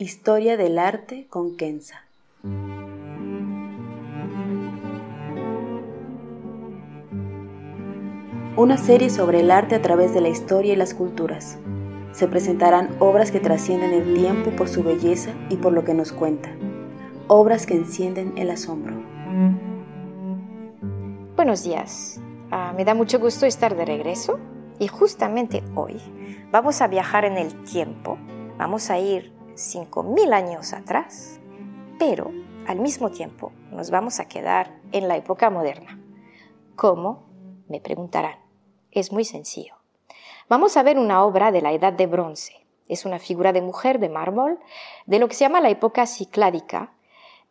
Historia del arte con Kenza. Una serie sobre el arte a través de la historia y las culturas. Se presentarán obras que trascienden el tiempo por su belleza y por lo que nos cuenta. Obras que encienden el asombro. Buenos días. Ah, me da mucho gusto estar de regreso y justamente hoy vamos a viajar en el tiempo. Vamos a ir 5.000 años atrás, pero al mismo tiempo nos vamos a quedar en la época moderna. ¿Cómo? Me preguntarán. Es muy sencillo. Vamos a ver una obra de la Edad de Bronce. Es una figura de mujer de mármol de lo que se llama la época cicládica,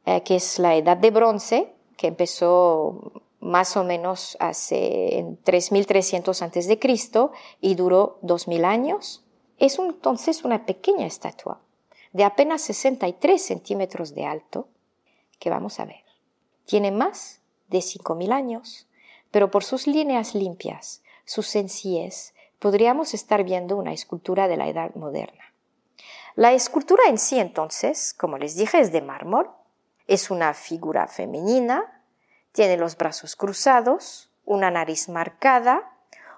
eh, que es la Edad de Bronce, que empezó más o menos hace en 3300 a.C. y duró 2000 años. Es entonces una pequeña estatua de apenas 63 centímetros de alto que vamos a ver. Tiene más de 5000 años, pero por sus líneas limpias, su sencillez, podríamos estar viendo una escultura de la edad moderna. La escultura en sí, entonces, como les dije, es de mármol, es una figura femenina, tiene los brazos cruzados, una nariz marcada,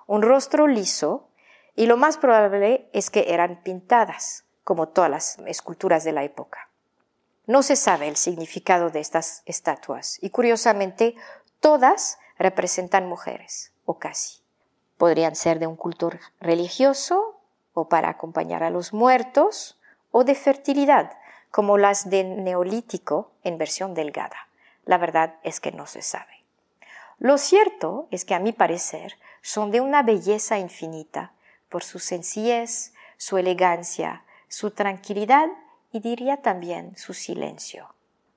un rostro liso y lo más probable es que eran pintadas, como todas las esculturas de la época. No se sabe el significado de estas estatuas y curiosamente todas representan mujeres, o casi podrían ser de un culto religioso o para acompañar a los muertos o de fertilidad, como las de Neolítico en versión delgada. La verdad es que no se sabe. Lo cierto es que a mi parecer son de una belleza infinita por su sencillez, su elegancia, su tranquilidad y diría también su silencio.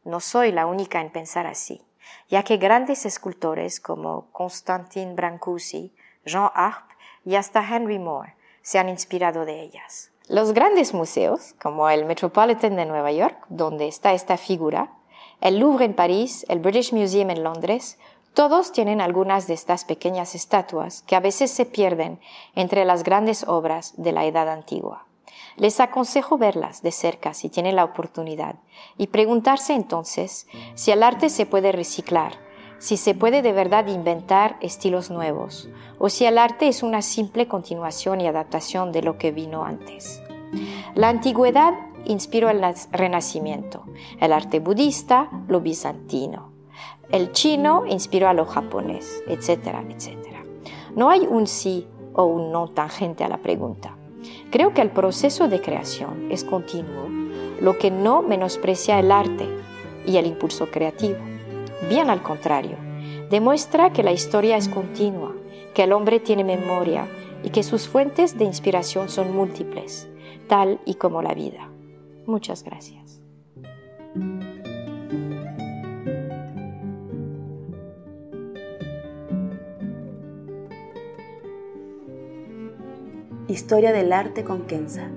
No soy la única en pensar así, ya que grandes escultores como Constantin Brancusi Jean Arp y hasta Henry Moore se han inspirado de ellas. Los grandes museos, como el Metropolitan de Nueva York, donde está esta figura, el Louvre en París, el British Museum en Londres, todos tienen algunas de estas pequeñas estatuas que a veces se pierden entre las grandes obras de la Edad Antigua. Les aconsejo verlas de cerca si tienen la oportunidad y preguntarse entonces si el arte se puede reciclar si se puede de verdad inventar estilos nuevos, o si el arte es una simple continuación y adaptación de lo que vino antes. La antigüedad inspiró el renacimiento, el arte budista lo bizantino, el chino inspiró a lo japonés, etcétera, etcétera. No hay un sí o un no tangente a la pregunta. Creo que el proceso de creación es continuo, lo que no menosprecia el arte y el impulso creativo. Bien al contrario, demuestra que la historia es continua, que el hombre tiene memoria y que sus fuentes de inspiración son múltiples, tal y como la vida. Muchas gracias. Historia del arte con Kenza.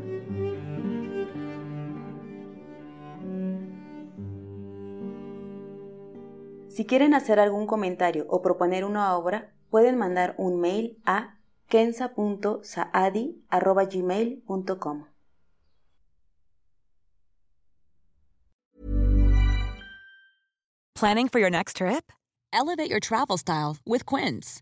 Si quieren hacer algún comentario o proponer una obra, pueden mandar un mail a kenza.saadi.gmail.com. Planning for your next trip? Elevate your travel style with Quince.